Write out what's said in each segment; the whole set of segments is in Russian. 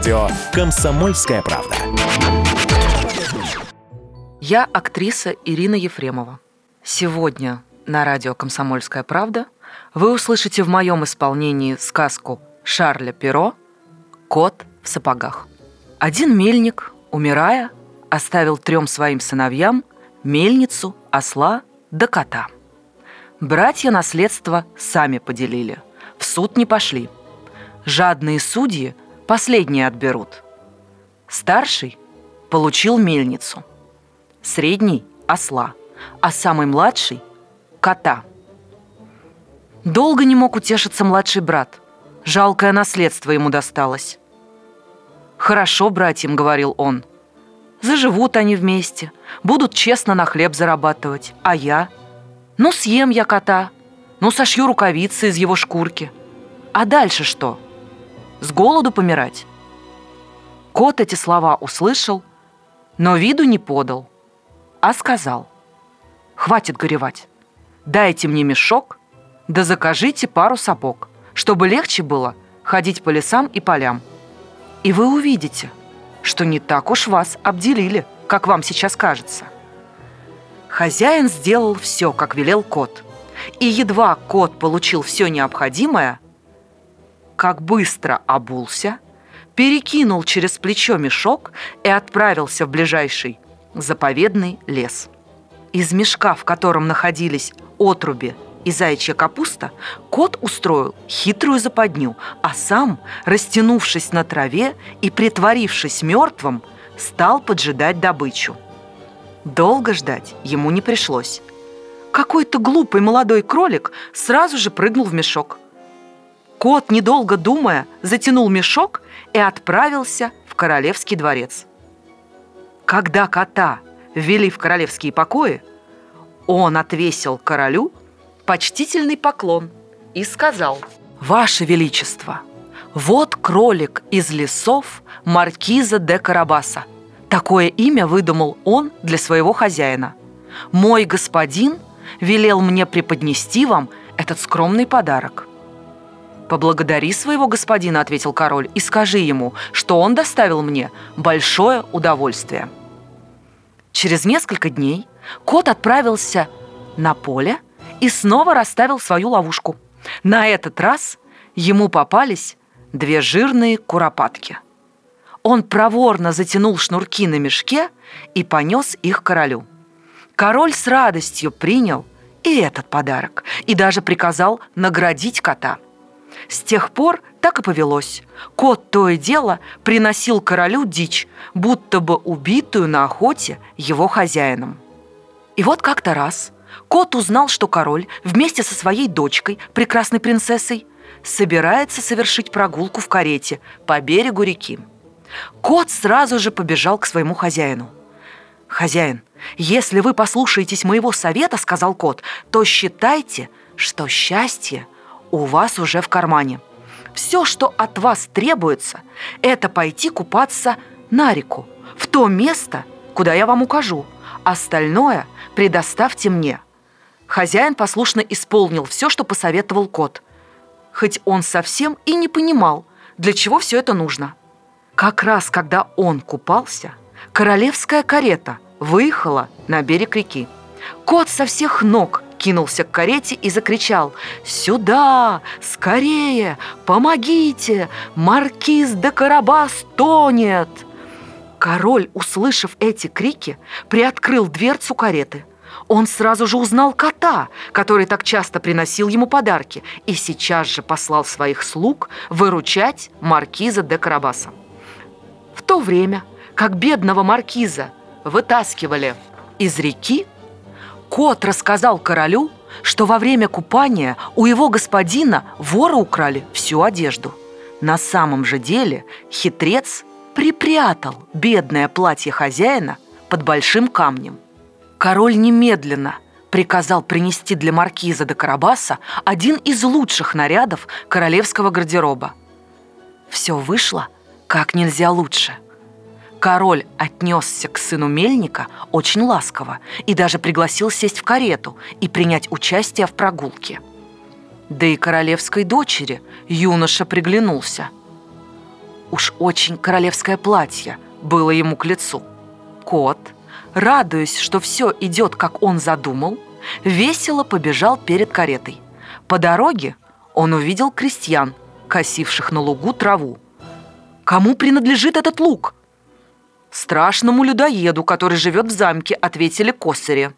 радио «Комсомольская правда». Я актриса Ирина Ефремова. Сегодня на радио «Комсомольская правда» вы услышите в моем исполнении сказку Шарля Перо «Кот в сапогах». Один мельник, умирая, оставил трем своим сыновьям мельницу, осла да кота. Братья наследство сами поделили, в суд не пошли. Жадные судьи последние отберут. Старший получил мельницу, средний – осла, а самый младший – кота. Долго не мог утешиться младший брат. Жалкое наследство ему досталось. «Хорошо, братьям», — говорил он. «Заживут они вместе, будут честно на хлеб зарабатывать. А я? Ну, съем я кота, ну, сошью рукавицы из его шкурки. А дальше что? С голоду помирать?» Кот эти слова услышал, но виду не подал, а сказал. «Хватит горевать. Дайте мне мешок, да закажите пару сапог, чтобы легче было ходить по лесам и полям. И вы увидите, что не так уж вас обделили, как вам сейчас кажется. Хозяин сделал все, как велел кот. И едва кот получил все необходимое, как быстро обулся, перекинул через плечо мешок и отправился в ближайший заповедный лес. Из мешка, в котором находились отруби и заячья капуста, кот устроил хитрую западню, а сам, растянувшись на траве и притворившись мертвым, стал поджидать добычу. Долго ждать ему не пришлось. Какой-то глупый молодой кролик сразу же прыгнул в мешок. Кот, недолго думая, затянул мешок и отправился в королевский дворец. Когда кота ввели в королевские покои, он отвесил королю почтительный поклон и сказал «Ваше Величество, вот кролик из лесов маркиза де Карабаса. Такое имя выдумал он для своего хозяина. Мой господин велел мне преподнести вам этот скромный подарок». «Поблагодари своего господина», — ответил король, «и скажи ему, что он доставил мне большое удовольствие». Через несколько дней кот отправился на поле и снова расставил свою ловушку. На этот раз ему попались две жирные куропатки. Он проворно затянул шнурки на мешке и понес их королю. Король с радостью принял и этот подарок, и даже приказал наградить кота. С тех пор так и повелось. Кот то и дело приносил королю дичь, будто бы убитую на охоте его хозяином. И вот как-то раз – Кот узнал, что король вместе со своей дочкой, прекрасной принцессой, собирается совершить прогулку в карете по берегу реки. Кот сразу же побежал к своему хозяину. «Хозяин, если вы послушаетесь моего совета, — сказал кот, — то считайте, что счастье у вас уже в кармане. Все, что от вас требуется, это пойти купаться на реку, в то место, куда я вам укажу. Остальное предоставьте мне». Хозяин послушно исполнил все, что посоветовал кот. Хоть он совсем и не понимал, для чего все это нужно. Как раз когда он купался, королевская карета выехала на берег реки. Кот со всех ног кинулся к карете и закричал «Сюда! Скорее! Помогите! Маркиз де Карабас тонет!» Король, услышав эти крики, приоткрыл дверцу кареты – он сразу же узнал кота, который так часто приносил ему подарки, и сейчас же послал своих слуг выручать маркиза де Карабаса. В то время, как бедного маркиза вытаскивали из реки, кот рассказал королю, что во время купания у его господина воры украли всю одежду. На самом же деле хитрец припрятал бедное платье хозяина под большим камнем – Король немедленно приказал принести для маркиза де Карабаса один из лучших нарядов королевского гардероба. Все вышло как нельзя лучше. Король отнесся к сыну мельника очень ласково и даже пригласил сесть в карету и принять участие в прогулке. Да и королевской дочери юноша приглянулся. Уж очень королевское платье было ему к лицу. Кот, радуясь, что все идет, как он задумал, весело побежал перед каретой. По дороге он увидел крестьян, косивших на лугу траву. «Кому принадлежит этот лук?» «Страшному людоеду, который живет в замке», — ответили косари.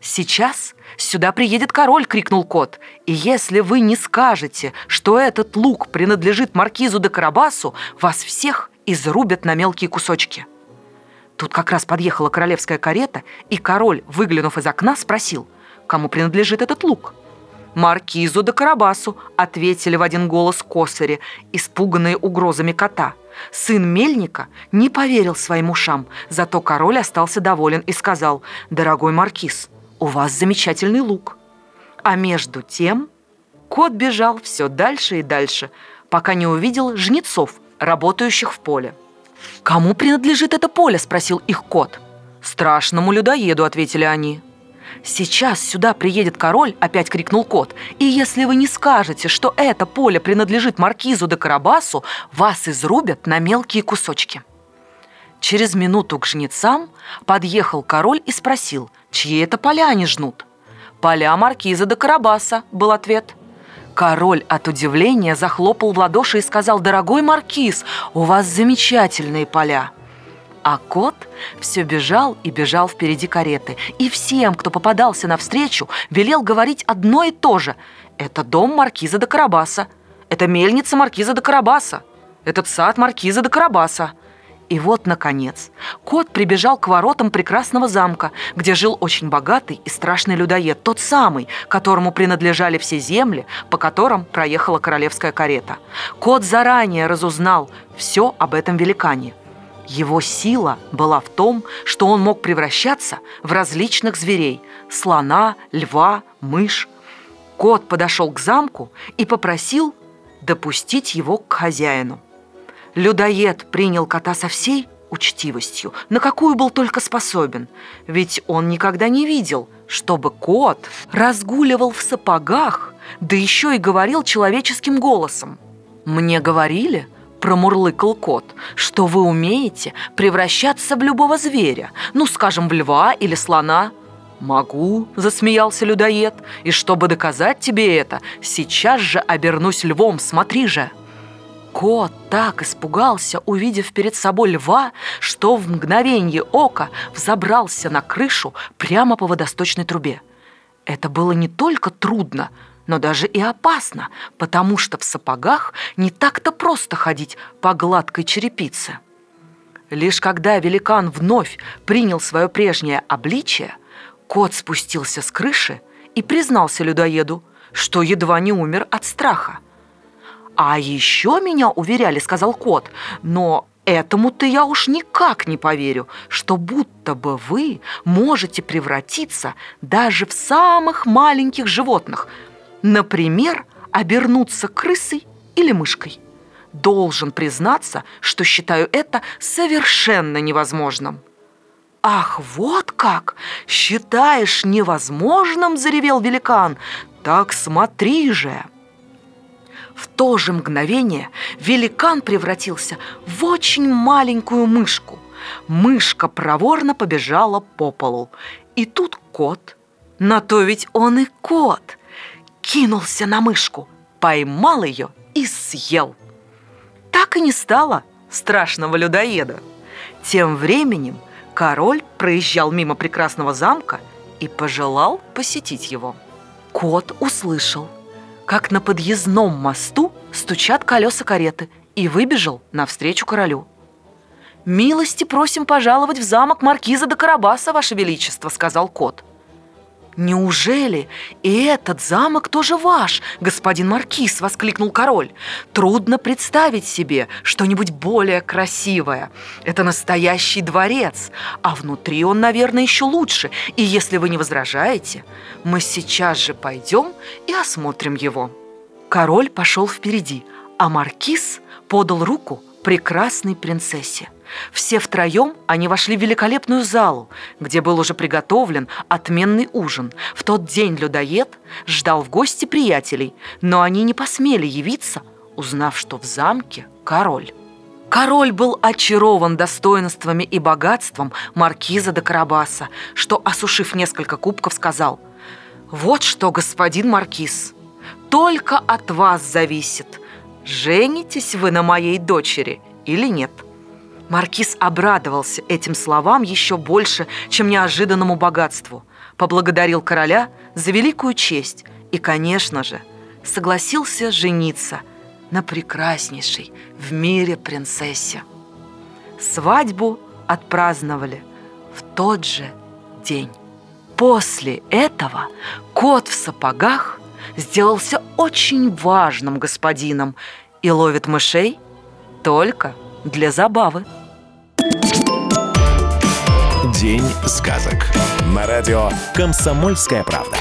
«Сейчас сюда приедет король!» — крикнул кот. «И если вы не скажете, что этот лук принадлежит маркизу де Карабасу, вас всех изрубят на мелкие кусочки». Тут как раз подъехала королевская карета, и король, выглянув из окна, спросил, кому принадлежит этот лук. «Маркизу де Карабасу», — ответили в один голос косари, испуганные угрозами кота. Сын Мельника не поверил своим ушам, зато король остался доволен и сказал, «Дорогой маркиз, у вас замечательный лук». А между тем кот бежал все дальше и дальше, пока не увидел жнецов, работающих в поле. «Кому принадлежит это поле?» – спросил их кот. «Страшному людоеду», – ответили они. «Сейчас сюда приедет король», – опять крикнул кот. «И если вы не скажете, что это поле принадлежит маркизу де Карабасу, вас изрубят на мелкие кусочки». Через минуту к жнецам подъехал король и спросил, чьи это поля они жнут. «Поля маркиза де Карабаса», – был ответ. Король от удивления захлопал в ладоши и сказал, «Дорогой маркиз, у вас замечательные поля». А кот все бежал и бежал впереди кареты. И всем, кто попадался навстречу, велел говорить одно и то же. «Это дом маркиза де Карабаса. Это мельница маркиза де Карабаса. Этот сад маркиза де Карабаса». И вот, наконец, кот прибежал к воротам прекрасного замка, где жил очень богатый и страшный людоед, тот самый, которому принадлежали все земли, по которым проехала королевская карета. Кот заранее разузнал все об этом великане. Его сила была в том, что он мог превращаться в различных зверей – слона, льва, мышь. Кот подошел к замку и попросил допустить его к хозяину. Людоед принял кота со всей учтивостью, на какую был только способен, ведь он никогда не видел, чтобы кот разгуливал в сапогах, да еще и говорил человеческим голосом. «Мне говорили», – промурлыкал кот, – «что вы умеете превращаться в любого зверя, ну, скажем, в льва или слона». «Могу», – засмеялся людоед, – «и чтобы доказать тебе это, сейчас же обернусь львом, смотри же». Кот так испугался, увидев перед собой льва, что в мгновение ока взобрался на крышу прямо по водосточной трубе. Это было не только трудно, но даже и опасно, потому что в сапогах не так-то просто ходить по гладкой черепице. Лишь когда великан вновь принял свое прежнее обличие, кот спустился с крыши и признался людоеду, что едва не умер от страха. «А еще меня уверяли», — сказал кот, «но этому-то я уж никак не поверю, что будто бы вы можете превратиться даже в самых маленьких животных, например, обернуться крысой или мышкой. Должен признаться, что считаю это совершенно невозможным». «Ах, вот как! Считаешь невозможным?» – заревел великан. «Так смотри же!» В то же мгновение великан превратился в очень маленькую мышку. Мышка проворно побежала по полу. И тут кот, на то ведь он и кот, кинулся на мышку, поймал ее и съел. Так и не стало страшного людоеда. Тем временем король проезжал мимо прекрасного замка и пожелал посетить его. Кот услышал, как на подъездном мосту стучат колеса кареты, и выбежал навстречу королю. «Милости просим пожаловать в замок маркиза де Карабаса, ваше величество», — сказал кот. «Неужели и этот замок тоже ваш, господин Маркиз?» – воскликнул король. «Трудно представить себе что-нибудь более красивое. Это настоящий дворец, а внутри он, наверное, еще лучше. И если вы не возражаете, мы сейчас же пойдем и осмотрим его». Король пошел впереди, а Маркиз подал руку прекрасной принцессе – все втроем они вошли в великолепную залу, где был уже приготовлен отменный ужин. В тот день людоед ждал в гости приятелей, но они не посмели явиться, узнав, что в замке король. Король был очарован достоинствами и богатством маркиза де Карабаса, что, осушив несколько кубков, сказал «Вот что, господин маркиз, только от вас зависит, женитесь вы на моей дочери или нет». Маркиз обрадовался этим словам еще больше, чем неожиданному богатству, поблагодарил короля за великую честь и, конечно же, согласился жениться на прекраснейшей в мире принцессе. Свадьбу отпраздновали в тот же день. После этого кот в сапогах сделался очень важным господином и ловит мышей только для забавы. День сказок. На радио «Комсомольская правда».